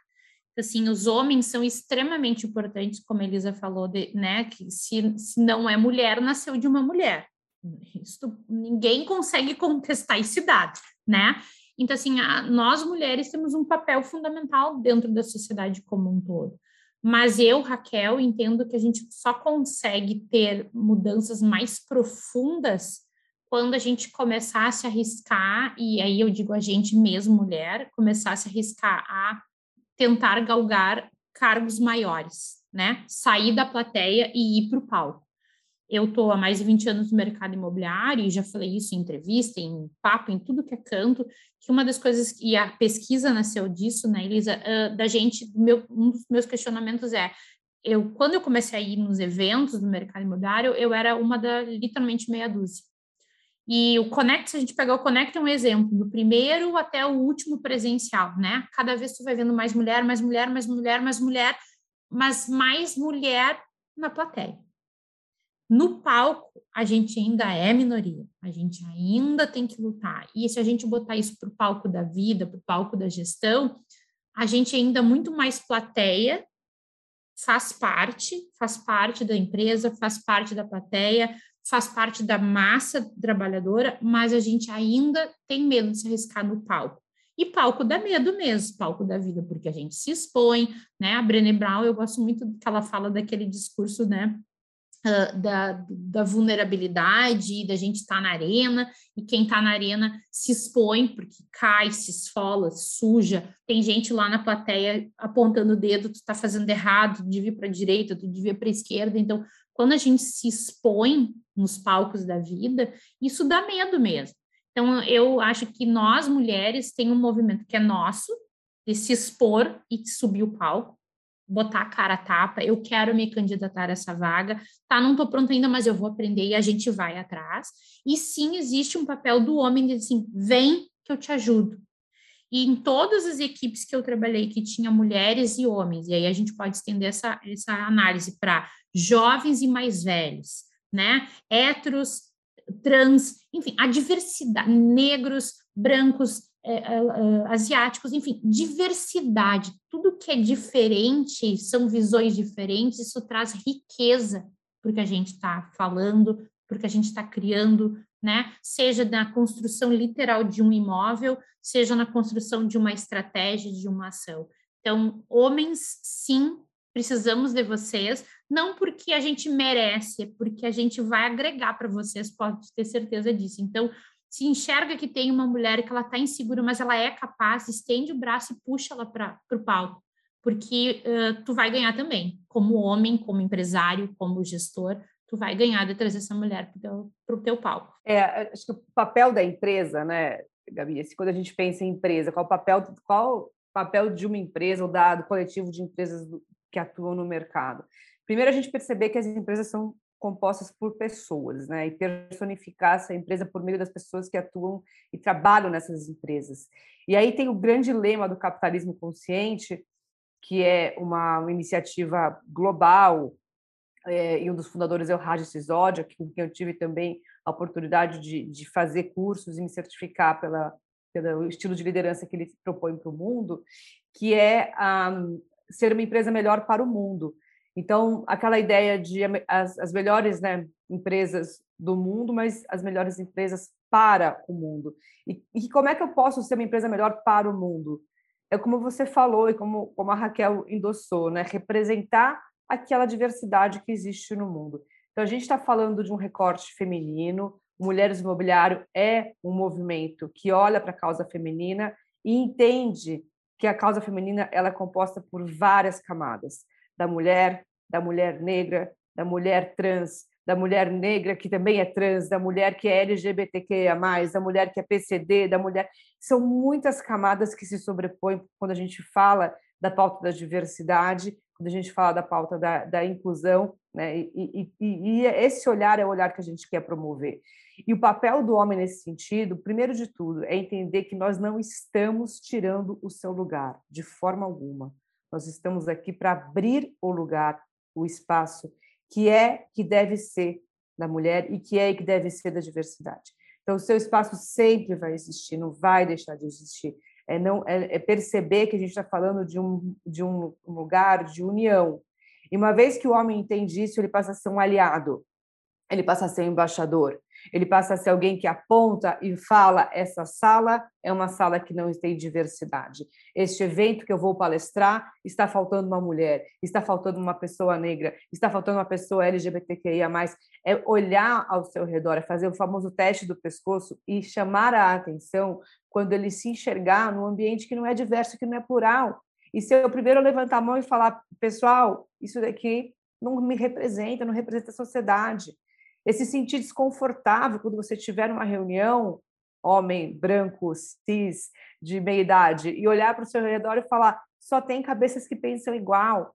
Assim, os homens são extremamente importantes, como a Elisa falou, de, né? Que se, se não é mulher, nasceu de uma mulher. Isso, ninguém consegue contestar esse dado, né? Então, assim, a, nós mulheres temos um papel fundamental dentro da sociedade como um todo. Mas eu, Raquel, entendo que a gente só consegue ter mudanças mais profundas quando a gente começar a se arriscar, e aí eu digo a gente mesmo, mulher, começar a se arriscar a tentar galgar cargos maiores, né? Sair da plateia e ir para o palco. Eu estou há mais de 20 anos no mercado imobiliário e já falei isso em entrevista, em papo, em tudo que é canto, que uma das coisas, e a pesquisa nasceu disso, né, Elisa, uh, da gente, meu, um dos meus questionamentos é, eu, quando eu comecei a ir nos eventos do mercado imobiliário, eu era uma da, literalmente, meia dúzia. E o Connect, se a gente pegar o Connect, é um exemplo, do primeiro até o último presencial, né? Cada vez tu vai vendo mais mulher, mais mulher, mais mulher, mais mulher, mas mais mulher na plateia. No palco, a gente ainda é minoria, a gente ainda tem que lutar. E se a gente botar isso para o palco da vida, para o palco da gestão, a gente ainda muito mais plateia, faz parte, faz parte da empresa, faz parte da plateia, faz parte da massa trabalhadora, mas a gente ainda tem medo de se arriscar no palco. E palco dá medo mesmo, palco da vida, porque a gente se expõe, né? A Brené Brown, eu gosto muito que ela fala daquele discurso, né? Uh, da, da vulnerabilidade, da gente estar tá na arena, e quem está na arena se expõe, porque cai, se esfola, suja. Tem gente lá na plateia apontando o dedo, tu está fazendo errado, tu devia para a direita, tu devia para a esquerda. Então, quando a gente se expõe nos palcos da vida, isso dá medo mesmo. Então, eu acho que nós, mulheres, tem um movimento que é nosso, de se expor e de subir o palco, botar a cara a tapa, eu quero me candidatar a essa vaga, tá, não tô pronta ainda, mas eu vou aprender e a gente vai atrás. E sim, existe um papel do homem de assim, vem que eu te ajudo. E em todas as equipes que eu trabalhei, que tinha mulheres e homens, e aí a gente pode estender essa, essa análise para jovens e mais velhos, né? Héteros, trans, enfim, a diversidade, negros, brancos, asiáticos, enfim, diversidade, tudo que é diferente, são visões diferentes, isso traz riqueza porque a gente está falando, porque a gente está criando, né? Seja na construção literal de um imóvel, seja na construção de uma estratégia, de uma ação. Então, homens, sim, precisamos de vocês, não porque a gente merece, é porque a gente vai agregar para vocês, pode ter certeza disso. Então, se enxerga que tem uma mulher que ela está insegura, mas ela é capaz, estende o braço e puxa ela para o palco, porque uh, tu vai ganhar também, como homem, como empresário, como gestor, tu vai ganhar de trazer essa mulher para o teu palco. É, acho que o papel da empresa, né, Gabi, quando a gente pensa em empresa, qual o papel, qual papel de uma empresa ou da, do coletivo de empresas que atuam no mercado. Primeiro, a gente perceber que as empresas são compostas por pessoas, né? E personificar essa empresa por meio das pessoas que atuam e trabalham nessas empresas. E aí tem o grande lema do capitalismo consciente, que é uma, uma iniciativa global, é, e um dos fundadores é o Raj Sisodia, com quem eu tive também a oportunidade de, de fazer cursos e me certificar pela, pelo estilo de liderança que ele propõe para o mundo, que é um, ser uma empresa melhor para o mundo. Então, aquela ideia de as, as melhores né, empresas do mundo, mas as melhores empresas para o mundo. E, e, como é que eu posso ser uma empresa melhor para o mundo? É como você falou e como, como a Raquel endossou, né? representar aquela diversidade que existe no mundo. Então, a gente está falando de um recorte feminino, Mulheres Imobiliário é um movimento que olha para a causa feminina e entende que a causa feminina ela é composta por várias camadas, da mulher, da mulher negra, da mulher trans, da mulher negra que também é trans, da mulher que é LGBTQIA+, da mulher que é PCD, da mulher... São muitas camadas que se sobrepõem quando a gente fala da pauta da diversidade, quando a gente fala da pauta da, da inclusão, né? E, e, e, esse olhar é o olhar que a gente quer promover. E o papel do homem nesse sentido, primeiro de tudo, é entender que nós não estamos tirando o seu lugar, de forma alguma. Nós estamos aqui para abrir o lugar, o espaço que é, que deve ser da mulher e que é e que deve ser da diversidade. Então, o seu espaço sempre vai existir, não vai deixar de existir. É, não, é, é perceber que a gente está falando de um, de um lugar de união. E uma vez que o homem entende isso, ele passa a ser um aliado, ele passa a ser embaixador, ele passa a ser alguém que aponta e fala: essa sala é uma sala que não tem diversidade. Este evento que eu vou palestrar está faltando uma mulher, está faltando uma pessoa negra, está faltando uma pessoa LGBTQIA. É olhar ao seu redor, é fazer o famoso teste do pescoço e chamar a atenção quando ele se enxergar num ambiente que não é diverso, que não é plural. E ser o primeiro levantar a mão e falar: pessoal, isso daqui não me representa, não representa a sociedade esse sentir desconfortável quando você tiver uma reunião, homem, branco, cis, de meia idade, e olhar para o seu redor e falar: só tem cabeças que pensam igual.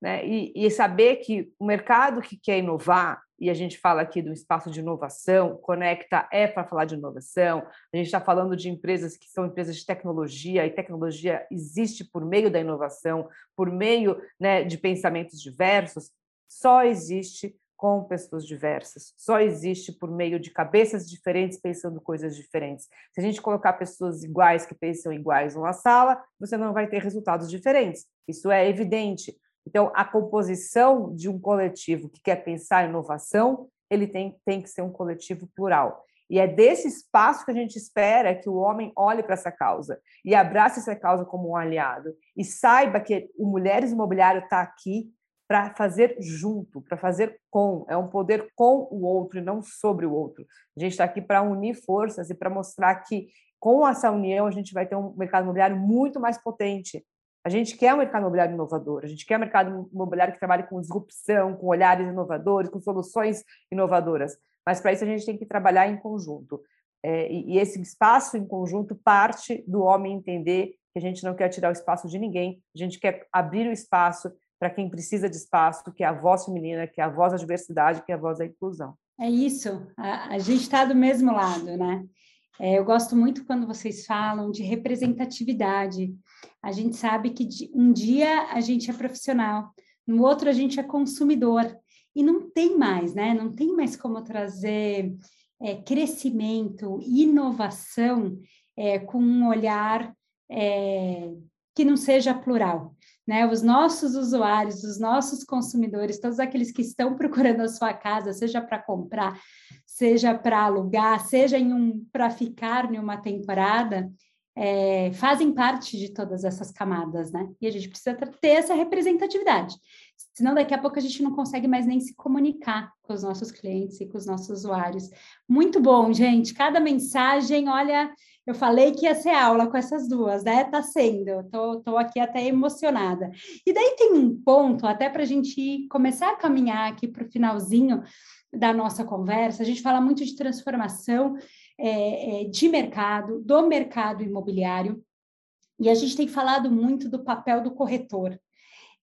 Né? E, e, saber que o mercado que quer inovar, e a gente fala aqui do espaço de inovação, Conecta é para falar de inovação, a gente está falando de empresas que são empresas de tecnologia, e tecnologia existe por meio da inovação, por meio né, de pensamentos diversos, só existe com pessoas diversas, só existe por meio de cabeças diferentes pensando coisas diferentes. Se a gente colocar pessoas iguais que pensam iguais numa sala, você não vai ter resultados diferentes. Isso é evidente. Então, a composição de um coletivo que quer pensar inovação, ele tem, tem que ser um coletivo plural. E é desse espaço que a gente espera que o homem olhe para essa causa e abrace essa causa como um aliado e saiba que o Mulheres Imobiliário está aqui para fazer junto, para fazer com, é um poder com o outro e não sobre o outro. A gente está aqui para unir forças e para mostrar que com essa união a gente vai ter um mercado imobiliário muito mais potente. A gente quer um mercado imobiliário inovador, a gente quer um mercado imobiliário que trabalhe com disrupção, com olhares inovadores, com soluções inovadoras. Mas para isso a gente tem que trabalhar em conjunto. É, e, esse espaço em conjunto parte do homem entender que a gente não quer tirar o espaço de ninguém, a gente quer abrir o espaço para quem precisa de espaço, que é a voz feminina, que é a voz da diversidade, que é a voz da inclusão. É isso, a, a gente está do mesmo lado, né? É, eu gosto muito quando vocês falam de representatividade. A gente sabe que um dia a gente é profissional, no outro a gente é consumidor. E não tem mais, né? Não tem mais como trazer é, crescimento, inovação é, com um olhar é, que não seja plural né? Os nossos usuários, os nossos consumidores, todos aqueles que estão procurando a sua casa, seja para comprar, seja para alugar, seja um para ficar em uma temporada, é, fazem parte de todas essas camadas, né? E a gente precisa ter essa representatividade. Senão, daqui a pouco a gente não consegue mais nem se comunicar com os nossos clientes e com os nossos usuários. Muito bom, gente. Cada mensagem, olha, eu falei que ia ser aula com essas duas, né? Tá sendo, tô, tô aqui até emocionada. E daí tem um ponto, até para a gente começar a caminhar aqui para o finalzinho da nossa conversa, a gente fala muito de transformação é, é, de mercado, do mercado imobiliário, e a gente tem falado muito do papel do corretor.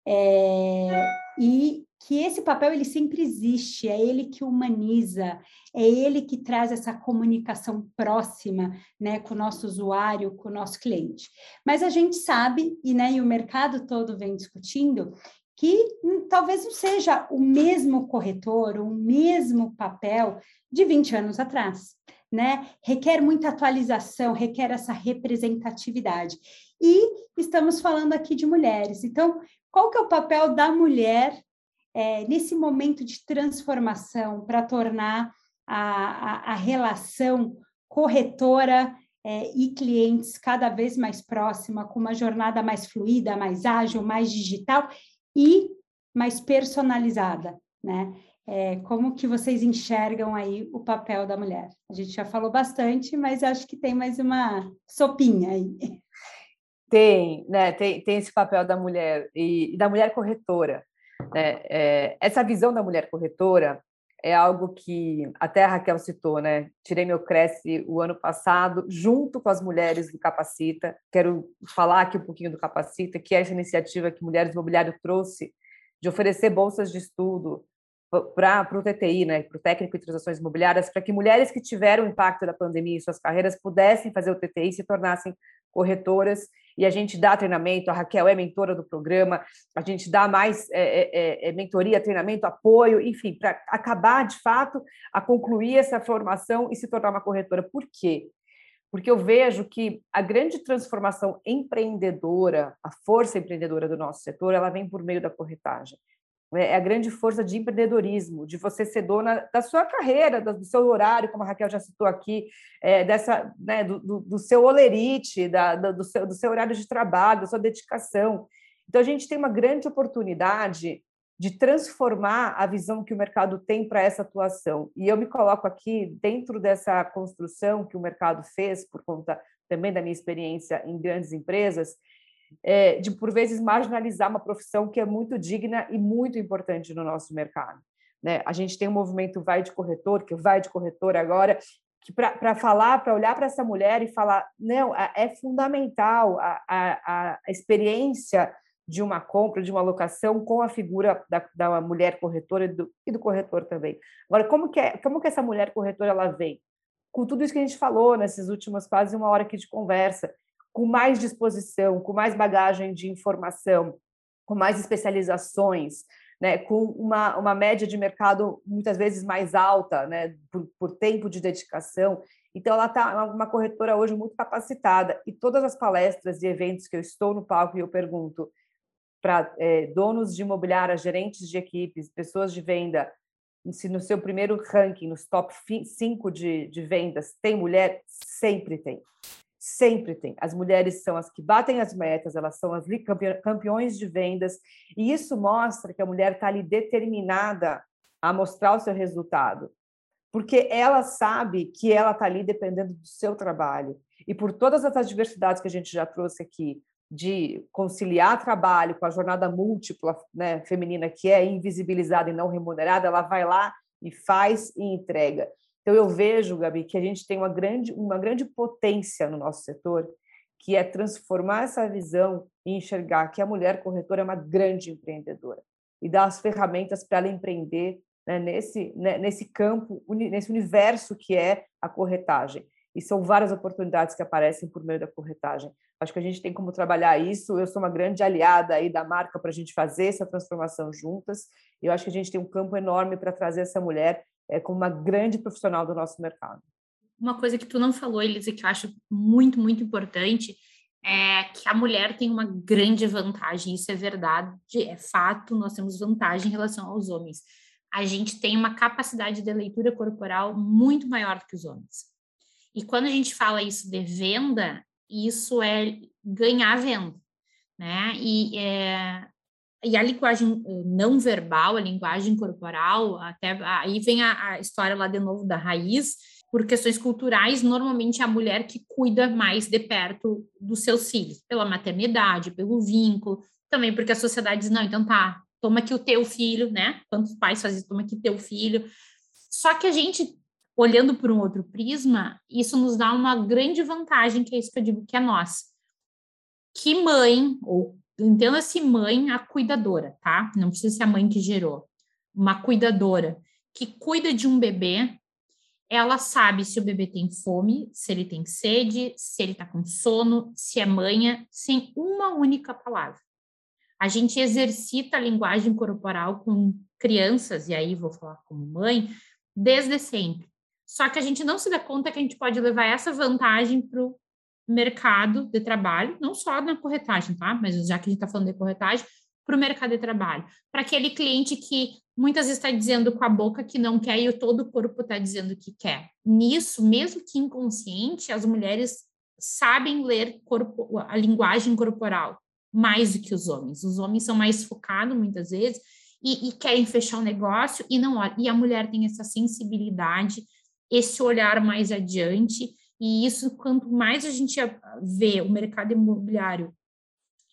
É, e que esse papel ele sempre existe, é ele que humaniza, é ele que traz essa comunicação próxima, né, com o nosso usuário, com o nosso cliente. Mas a gente sabe e né, e o mercado todo vem discutindo que hum, talvez não seja o mesmo corretor, o mesmo papel de 20 anos atrás. Né? Requer muita atualização, requer essa representatividade. E estamos falando aqui de mulheres. Então, qual que é o papel da mulher é, nesse momento de transformação para tornar a, a, a, relação corretora é, e clientes cada vez mais próxima, com uma jornada mais fluida, mais ágil, mais digital e mais personalizada, né? É, como que vocês enxergam aí o papel da mulher? A gente já falou bastante, mas acho que tem mais uma sopinha aí. Tem, né? Tem, tem esse papel da mulher e, e da mulher corretora. Né? É, essa visão da mulher corretora é algo que até a Raquel citou, né? Tirei meu Cresce o ano passado, junto com as mulheres do Capacita. Quero falar aqui um pouquinho do Capacita, que é essa iniciativa que Mulheres Imobiliário trouxe de oferecer bolsas de estudo para o TTI, né, para o técnico em transações imobiliárias, para que mulheres que tiveram impacto da pandemia em suas carreiras pudessem fazer o TTI e se tornassem corretoras e a gente dá treinamento, a Raquel é mentora do programa, a gente dá mais é, é, é, é mentoria, treinamento, apoio, enfim, para acabar de fato a concluir essa formação e se tornar uma corretora. Por quê? Porque eu vejo que a grande transformação empreendedora, a força empreendedora do nosso setor, ela vem por meio da corretagem. Né, é a grande força de empreendedorismo, de você ser dona da sua carreira, do seu horário, como a Raquel já citou aqui, é, dessa, né, do, do, do, seu olerite, da, do, seu, do seu horário de trabalho, da sua dedicação. Então, a gente tem uma grande oportunidade de transformar a visão que o mercado tem para essa atuação. E eu me coloco aqui dentro dessa construção que o mercado fez, por conta também da minha experiência em grandes empresas, é, de, por vezes, marginalizar uma profissão que é muito digna e muito importante no nosso mercado. Né? A gente tem um movimento Vai de Corretor, que vai de corretor agora, que para falar, para olhar para essa mulher e falar, não, é fundamental a, a, a experiência de uma compra, de uma locação com a figura da, da mulher corretora e do, e do, corretor também. Agora, como que, é, como que essa mulher corretora ela vem? Com tudo isso que a gente falou nessas últimas quase uma hora aqui de conversa, com mais disposição, com mais bagagem de informação, com mais especializações, né, com uma, uma média de mercado muitas vezes mais alta, né, por, por tempo de dedicação. Então, ela está uma corretora hoje muito capacitada. E todas as palestras e eventos que eu estou no palco e eu pergunto para é, donos de imobiliária, gerentes de equipes, pessoas de venda, se no seu primeiro ranking, nos top 5 de, de vendas, tem mulher, sempre tem. Sempre tem. As mulheres são as que batem as metas, elas são as campeões de vendas, e isso mostra que a mulher está ali determinada a mostrar o seu resultado, porque ela sabe que ela está ali dependendo do seu trabalho. E por todas as adversidades que a gente já trouxe aqui, de conciliar trabalho com a jornada múltipla né, feminina, que é invisibilizada e não remunerada, ela vai lá e faz e entrega. Então, eu vejo, Gabi, que a gente tem uma grande, uma grande potência no nosso setor, que é transformar essa visão e enxergar que a mulher corretora é uma grande empreendedora e dar as ferramentas para ela empreender né, nesse, né, nesse campo, nesse universo que é a corretagem. E são várias oportunidades que aparecem por meio da corretagem. Acho que a gente tem como trabalhar isso. Eu sou uma grande aliada aí da marca para a gente fazer essa transformação juntas. Eu acho que a gente tem um campo enorme para trazer essa mulher é, como uma grande profissional do nosso mercado. Uma coisa que tu não falou, Elisa, que eu acho muito, muito importante, é que a mulher tem uma grande vantagem, isso é verdade, é fato, nós temos vantagem em relação aos homens. A gente tem uma capacidade de leitura corporal muito maior do que os homens. E quando a gente fala isso de venda, isso é ganhar venda, né? E é, e a linguagem eh, não verbal, a linguagem corporal, até aí vem a, a, história lá de novo da raiz, por questões culturais, normalmente é a mulher que cuida mais de perto dos seus filhos, pela maternidade, pelo vínculo, também porque a sociedade diz, não, então tá, toma aqui o teu filho, né? Quantos pais fazem? Toma aqui teu filho. Só que a gente, olhando por um outro prisma, isso nos dá uma grande vantagem, que é isso que eu digo que é nós. Que mãe, ou entenda-se mãe, a cuidadora, tá? Não precisa ser a mãe que gerou. Uma cuidadora que cuida de um bebê, ela sabe se o bebê tem fome, se ele tem sede, se ele tá com sono, se é manha, sem uma única palavra. A gente exercita a linguagem corporal com crianças, e aí vou falar como mãe, desde sempre. Só que a gente não se dá conta que a gente pode levar essa vantagem para o mercado de trabalho, não só na corretagem, tá? Mas já que a gente está falando de corretagem, para o mercado de trabalho. Para aquele cliente que muitas vezes está dizendo com a boca que não quer e todo o corpo está dizendo que quer. Nisso, mesmo que inconsciente, as mulheres sabem ler corpo, a linguagem corporal mais do que os homens. Os homens são mais focados muitas vezes e, e querem fechar o negócio e não E a mulher tem essa sensibilidade, esse olhar mais adiante e isso, quanto mais a gente vê o mercado imobiliário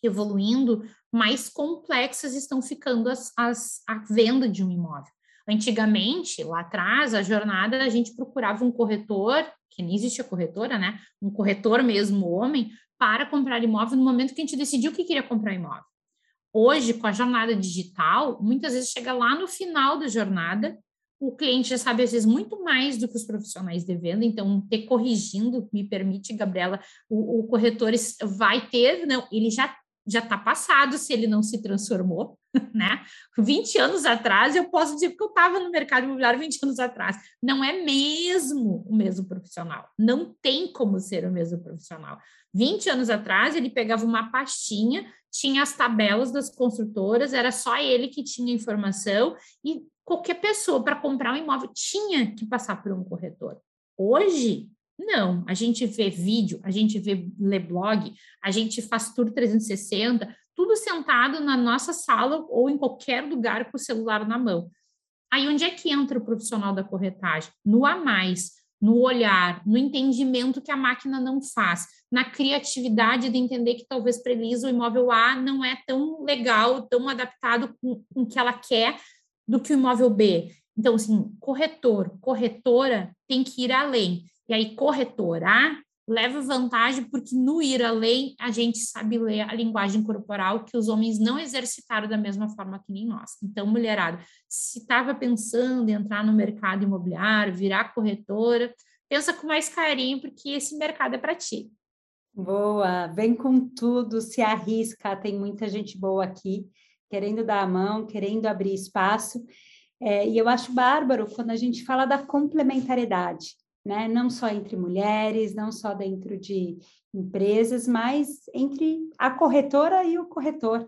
evoluindo, mais complexas estão ficando as, as, a venda de um imóvel. Antigamente, lá atrás, a jornada, a gente procurava um corretor, que nem existia corretora, né? Um corretor mesmo, homem, para comprar imóvel no momento que a gente decidiu que queria comprar imóvel. Hoje, com a jornada digital, muitas vezes chega lá no final da jornada o cliente já sabe, às vezes, muito mais do que os profissionais de venda, então, ter corrigindo, me permite, Gabriela, o, o corretor vai ter, não, ele já já está passado se ele não se transformou, né? 20 anos atrás, eu posso dizer que eu estava no mercado imobiliário 20 anos atrás. Não é mesmo o mesmo profissional. Não tem como ser o mesmo profissional. 20 anos atrás, ele pegava uma pastinha, tinha as tabelas das construtoras, era só ele que tinha informação e qualquer pessoa para comprar um imóvel tinha que passar por um corretor. Hoje, não. A gente vê vídeo, a gente vê lê blog, a gente faz tour 360, tudo sentado na nossa sala ou em qualquer lugar com o celular na mão. Aí onde é que entra o profissional da corretagem? No a mais, no olhar, no entendimento que a máquina não faz, na criatividade de entender que talvez para Elisa o imóvel A não é tão legal, tão adaptado com, com o que ela quer, do que o imóvel B. Então, assim, corretor, corretora tem que ir além. E aí, corretor A leva vantagem porque no ir além a gente sabe ler a linguagem corporal que os homens não exercitaram da mesma forma que nem nós. Então, mulherada, se estava pensando em entrar no mercado imobiliário, virar corretora, pensa com mais carinho porque esse mercado é para ti. Boa, vem com tudo, se arrisca, tem muita gente boa aqui querendo dar a mão, querendo abrir espaço. É, e eu acho bárbaro quando a gente fala da complementariedade, né? Não só entre mulheres, não só dentro de empresas, mas entre a corretora e o corretor.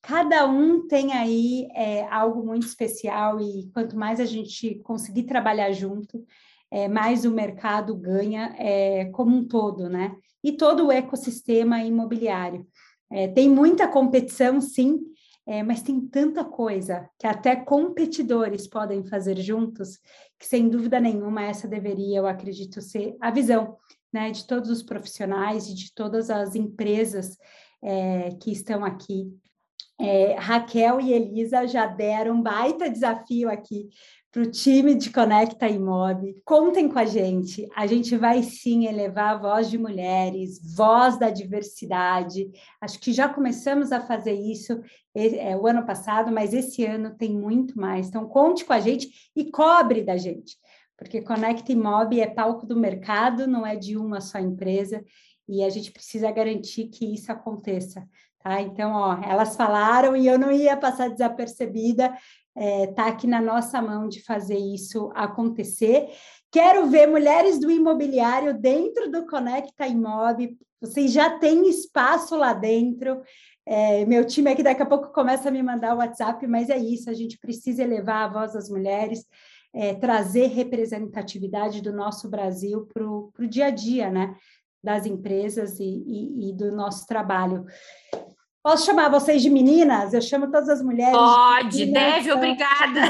Cada um tem aí é, algo muito especial e quanto mais a gente conseguir trabalhar junto, é, mais o mercado ganha é, como um todo, né? E todo o ecossistema imobiliário. É, tem muita competição, sim, é, mas tem tanta coisa que até competidores podem fazer juntos, que sem dúvida nenhuma essa deveria, eu acredito, ser a visão né, de todos os profissionais e de todas as empresas é, que estão aqui. É, Raquel e Elisa já deram um baita desafio aqui para o time de Conecta Imob. Contem com a gente. A gente vai sim elevar a voz de mulheres, voz da diversidade. Acho que já começamos a fazer isso é, o ano passado, mas esse ano tem muito mais. Então, conte com a gente e cobre da gente, porque Conecta Imob é palco do mercado, não é de uma só empresa, e a gente precisa garantir que isso aconteça. Tá? Então, ó, elas falaram e eu não ia passar desapercebida está é, aqui na nossa mão de fazer isso acontecer. Quero ver mulheres do imobiliário dentro do Conecta Imob. Vocês já têm espaço lá dentro. É, meu time aqui daqui a pouco começa a me mandar o WhatsApp, mas é isso, a gente precisa elevar a voz das mulheres, é, trazer representatividade do nosso Brasil para o dia a dia, né? Das empresas e, e, e do nosso trabalho. Posso chamar vocês de meninas? Eu chamo todas as mulheres. Pode, de deve, obrigada.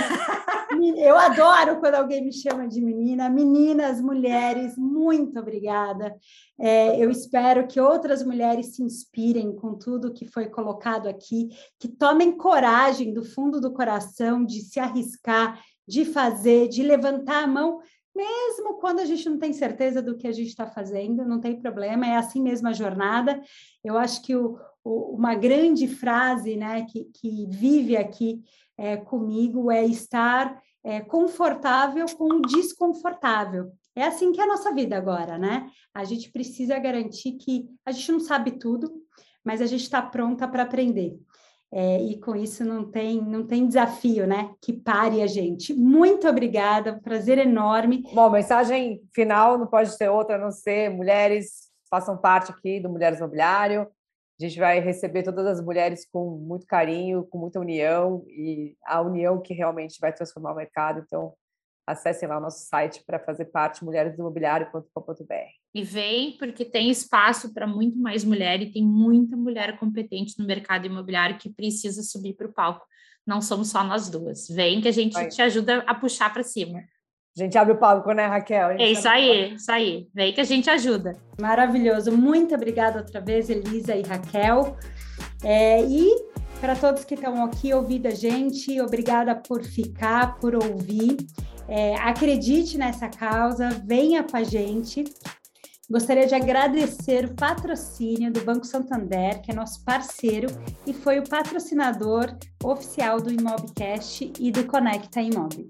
Eu adoro quando alguém me chama de menina. Meninas, mulheres, muito obrigada. É, eu espero que outras mulheres se inspirem com tudo que foi colocado aqui, que tomem coragem do fundo do coração de se arriscar, de fazer, de levantar a mão mesmo quando a gente não tem certeza do que a gente está fazendo, não tem problema, é assim mesmo a jornada. Eu acho que o, o, uma grande frase né, que, que vive aqui é, comigo é estar é, confortável com o desconfortável. É assim que é a nossa vida agora, né? A gente precisa garantir que a gente não sabe tudo, mas a gente está pronta para aprender. É, e com isso não tem, não tem desafio, né? Que pare a gente. Muito obrigada, um prazer enorme. Bom, mensagem final não pode ser outra a não ser mulheres façam parte aqui do Mulheres Mobiliário. A gente vai receber todas as mulheres com muito carinho, com muita união e a união que realmente vai transformar o mercado. Então, acessem lá o nosso site para fazer parte mulheresimobiliário.com.br. E vem porque tem espaço para muito mais mulher e tem muita mulher competente no mercado imobiliário que precisa subir para o palco. Não somos só nós duas. Vem que a gente Vai. te ajuda a puxar para cima. A gente abre o palco, né, Raquel? É isso aí, isso aí. Vem que a gente ajuda. Maravilhoso. Muito obrigada outra vez, Elisa e Raquel. É, e para todos que estão aqui ouvindo a gente, obrigada por ficar, por ouvir. É, acredite nessa causa, venha com a gente. Gostaria de agradecer o patrocínio do Banco Santander, que é nosso parceiro e foi o patrocinador oficial do Imobcast e do Conecta Imóvel.